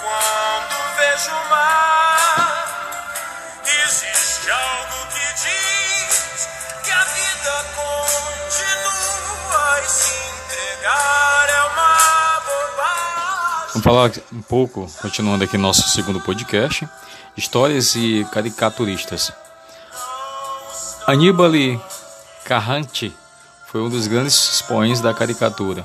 Quando vejo o mar, existe algo que diz que a vida continua e se entregar é uma bobagem. Vamos falar um pouco, continuando aqui nosso segundo podcast, histórias e caricaturistas. Aníbal Carrante foi um dos grandes expoentes da caricatura.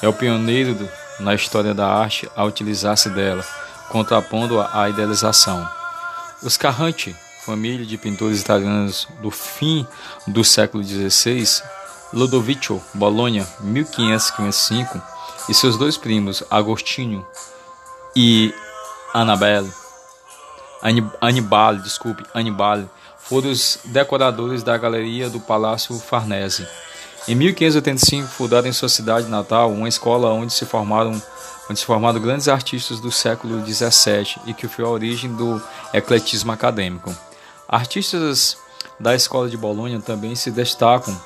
É o pioneiro na história da arte a utilizar-se dela, contrapondo-a à idealização. Os Carrante, família de pintores italianos do fim do século XVI, Lodovico Bologna, 1555, e seus dois primos, Agostinho e Annabelle, Anibale, desculpe, Anibale, foram os decoradores da galeria do Palácio Farnese. Em 1585, fundaram em sua cidade natal uma escola onde se formaram onde se formaram grandes artistas do século XVII e que foi a origem do ecletismo acadêmico. Artistas da escola de Bolonha também se destacam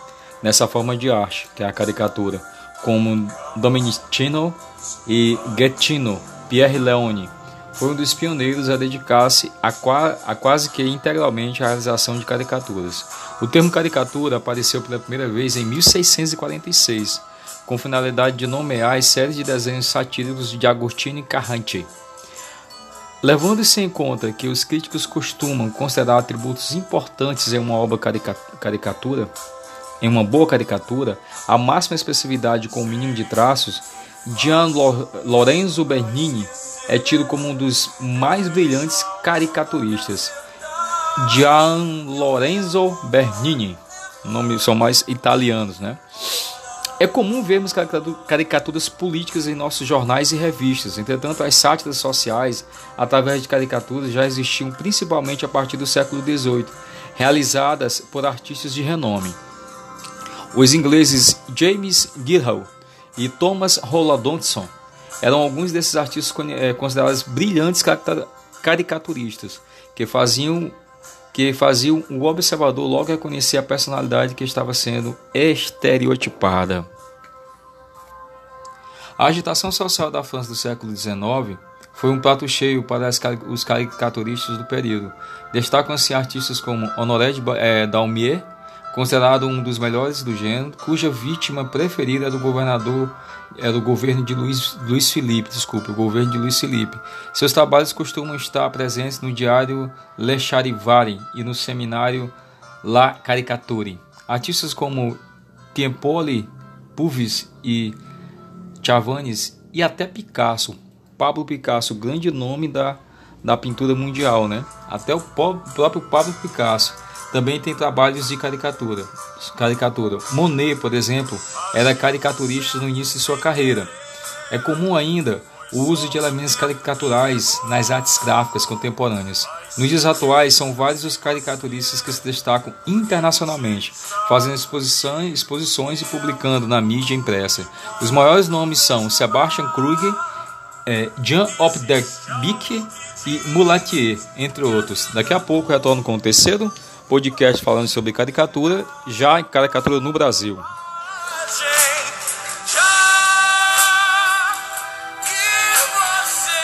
nessa forma de arte, que é a caricatura, como Domenichino e Ghettino, Pierre Leone, foi um dos pioneiros a dedicar-se a, qua a, quase que integralmente à realização de caricaturas. O termo caricatura apareceu pela primeira vez em 1646, com finalidade de nomear as séries de desenhos satíricos de Agostino Carrante. Levando-se em conta que os críticos costumam considerar atributos importantes em uma obra carica caricatura, em uma boa caricatura, a máxima expressividade com o mínimo de traços, Gian Lorenzo Bernini é tido como um dos mais brilhantes caricaturistas. Gian Lorenzo Bernini, nomes são mais italianos, né? É comum vermos caricaturas políticas em nossos jornais e revistas. Entretanto, as sátiras sociais, através de caricaturas, já existiam principalmente a partir do século XVIII, realizadas por artistas de renome. Os ingleses James Gilhall e Thomas Rolladonson eram alguns desses artistas eh, considerados brilhantes caricaturistas, que faziam que faziam o observador logo reconhecer a personalidade que estava sendo estereotipada. A agitação social da França do século XIX foi um prato cheio para os caricaturistas do período. Destacam-se artistas como Honoré de eh, Daumier, considerado um dos melhores do gênero, cuja vítima preferida era o governador era o governo de Luiz, Luiz Felipe, desculpe, o governo de Luiz Felipe. Seus trabalhos costumam estar presentes no diário Le Charivari e no seminário La Caricature. Artistas como Tiempoli, Puvis e Chavanes e até Picasso, Pablo Picasso, grande nome da, da pintura mundial, né? Até o próprio Pablo Picasso também tem trabalhos de caricatura. caricatura. Monet, por exemplo, era caricaturista no início de sua carreira. É comum ainda o uso de elementos caricaturais nas artes gráficas contemporâneas. Nos dias atuais, são vários os caricaturistas que se destacam internacionalmente, fazendo exposições, exposições e publicando na mídia impressa. Os maiores nomes são Sebastian Kruger, é, Jean Opderbeek e Mulatier, entre outros. Daqui a pouco retorno com o terceiro podcast falando sobre caricatura, já em caricatura no Brasil.